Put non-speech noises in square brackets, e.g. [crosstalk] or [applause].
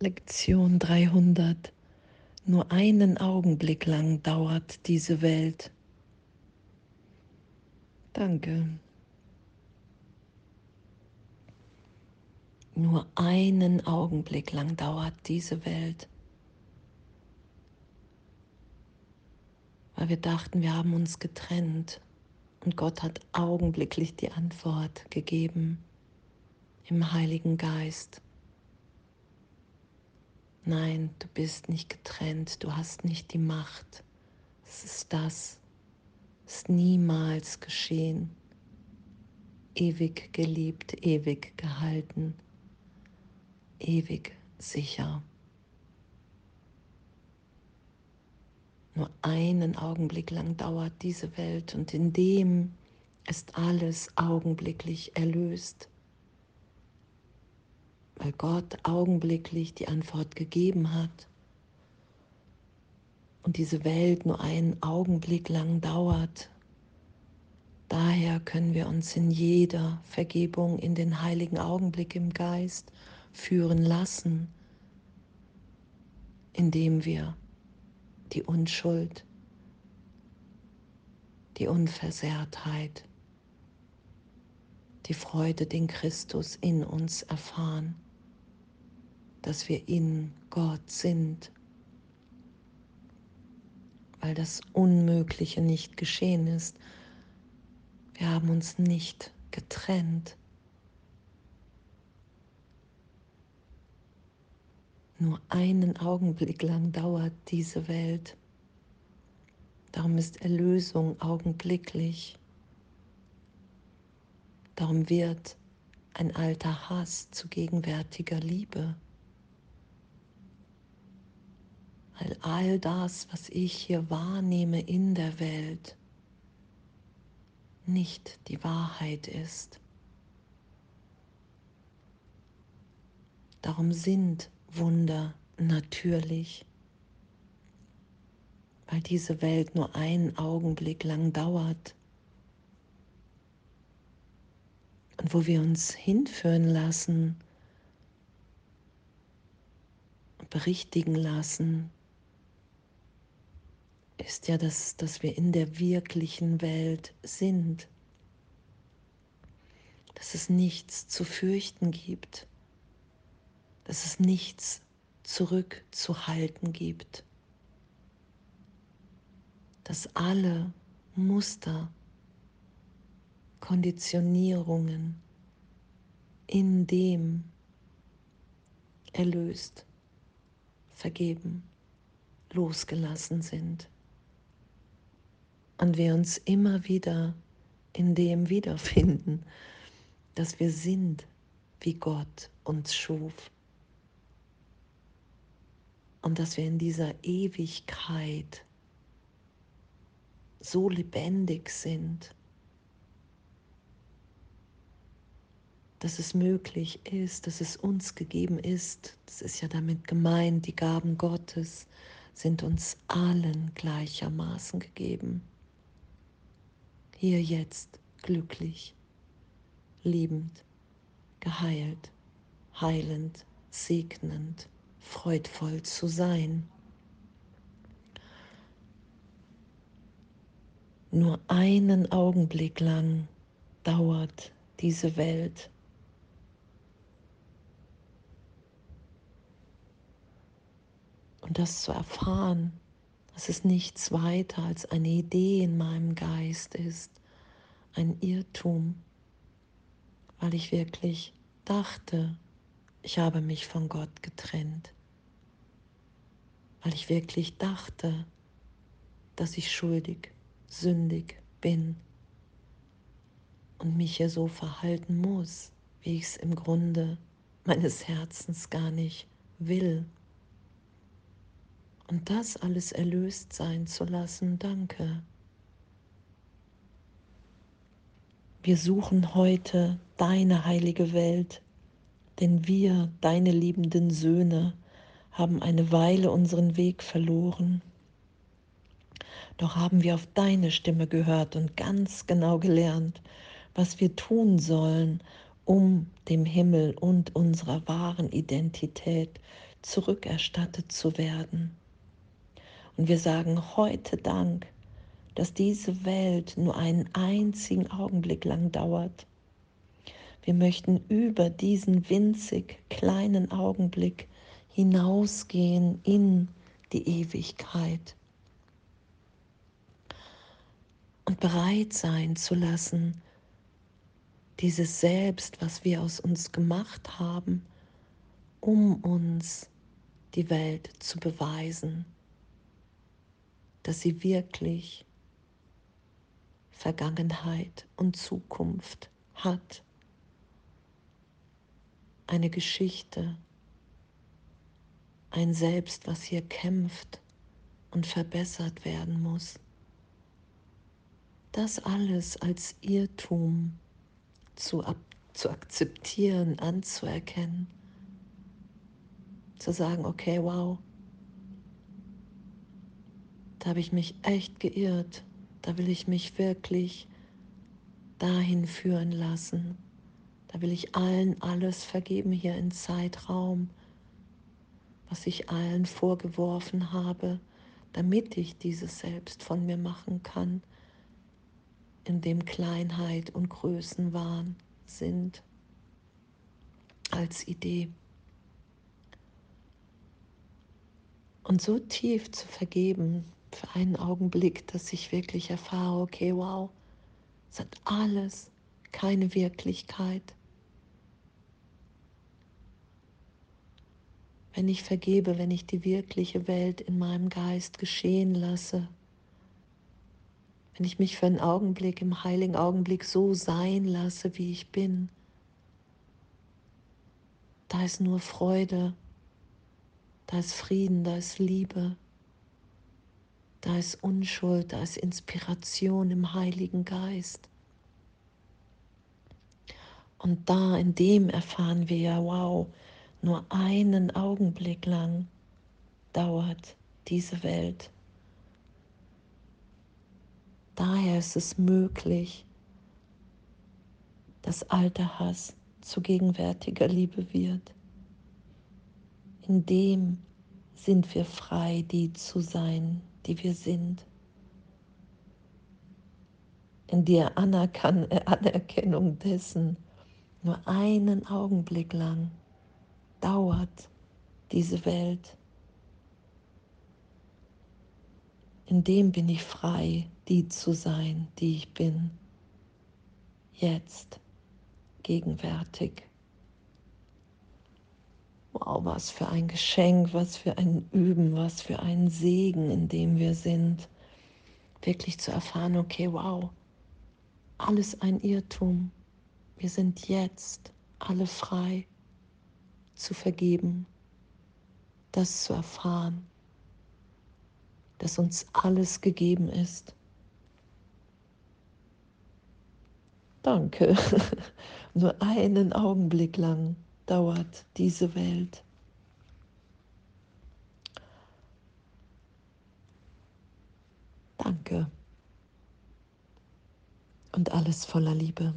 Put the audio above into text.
Lektion 300. Nur einen Augenblick lang dauert diese Welt. Danke. Nur einen Augenblick lang dauert diese Welt. Weil wir dachten, wir haben uns getrennt und Gott hat augenblicklich die Antwort gegeben im Heiligen Geist. Nein, du bist nicht getrennt, du hast nicht die Macht. Es ist das, ist niemals geschehen. Ewig geliebt, ewig gehalten, ewig sicher. Nur einen Augenblick lang dauert diese Welt und in dem ist alles augenblicklich erlöst, weil Gott augenblicklich die Antwort gegeben hat und diese Welt nur einen Augenblick lang dauert. Daher können wir uns in jeder Vergebung in den heiligen Augenblick im Geist führen lassen, indem wir die Unschuld, die Unversehrtheit, die Freude, den Christus in uns erfahren, dass wir in Gott sind, weil das Unmögliche nicht geschehen ist. Wir haben uns nicht getrennt. Nur einen Augenblick lang dauert diese Welt. Darum ist Erlösung augenblicklich. Darum wird ein alter Hass zu gegenwärtiger Liebe. Weil all das, was ich hier wahrnehme in der Welt, nicht die Wahrheit ist. Darum sind Wunder natürlich, weil diese Welt nur einen Augenblick lang dauert und wo wir uns hinführen lassen und berichtigen lassen, ist ja, dass, dass wir in der wirklichen Welt sind, dass es nichts zu fürchten gibt. Dass es nichts zurückzuhalten gibt, dass alle Muster, Konditionierungen in dem erlöst, vergeben, losgelassen sind und wir uns immer wieder in dem wiederfinden, dass wir sind, wie Gott uns schuf und dass wir in dieser Ewigkeit so lebendig sind, dass es möglich ist, dass es uns gegeben ist. Das ist ja damit gemeint, die Gaben Gottes sind uns allen gleichermaßen gegeben. Hier jetzt glücklich, liebend, geheilt, heilend, segnend freudvoll zu sein. Nur einen Augenblick lang dauert diese Welt. Und das zu erfahren, dass es nichts weiter als eine Idee in meinem Geist ist, ein Irrtum, weil ich wirklich dachte, ich habe mich von Gott getrennt weil ich wirklich dachte, dass ich schuldig, sündig bin und mich hier so verhalten muss, wie ich es im Grunde meines Herzens gar nicht will. Und das alles erlöst sein zu lassen, danke. Wir suchen heute deine heilige Welt, denn wir, deine liebenden Söhne, haben eine Weile unseren Weg verloren. Doch haben wir auf deine Stimme gehört und ganz genau gelernt, was wir tun sollen, um dem Himmel und unserer wahren Identität zurückerstattet zu werden. Und wir sagen heute Dank, dass diese Welt nur einen einzigen Augenblick lang dauert. Wir möchten über diesen winzig kleinen Augenblick hinausgehen in die Ewigkeit und bereit sein zu lassen, dieses Selbst, was wir aus uns gemacht haben, um uns die Welt zu beweisen, dass sie wirklich Vergangenheit und Zukunft hat. Eine Geschichte, ein Selbst, was hier kämpft und verbessert werden muss. Das alles als Irrtum zu, zu akzeptieren, anzuerkennen, zu sagen, okay, wow, da habe ich mich echt geirrt, da will ich mich wirklich dahin führen lassen, da will ich allen alles vergeben hier in Zeitraum, was ich allen vorgeworfen habe, damit ich dieses Selbst von mir machen kann, in dem Kleinheit und Größenwahn sind als Idee. Und so tief zu vergeben für einen Augenblick, dass ich wirklich erfahre, okay, wow, es hat alles keine Wirklichkeit. Wenn ich vergebe, wenn ich die wirkliche Welt in meinem Geist geschehen lasse, wenn ich mich für einen Augenblick, im heiligen Augenblick so sein lasse, wie ich bin, da ist nur Freude, da ist Frieden, da ist Liebe, da ist Unschuld, da ist Inspiration im Heiligen Geist. Und da, in dem erfahren wir ja, wow, nur einen Augenblick lang dauert diese Welt. Daher ist es möglich, dass alter Hass zu gegenwärtiger Liebe wird. In dem sind wir frei, die zu sein, die wir sind. In der Anerkan Anerkennung dessen nur einen Augenblick lang dauert diese Welt. In dem bin ich frei, die zu sein, die ich bin. Jetzt, gegenwärtig. Wow, was für ein Geschenk, was für ein Üben, was für ein Segen, in dem wir sind. Wirklich zu erfahren, okay, wow, alles ein Irrtum. Wir sind jetzt alle frei zu vergeben, das zu erfahren dass uns alles gegeben ist. Danke. [laughs] Nur einen Augenblick lang dauert diese Welt. Danke. Und alles voller Liebe.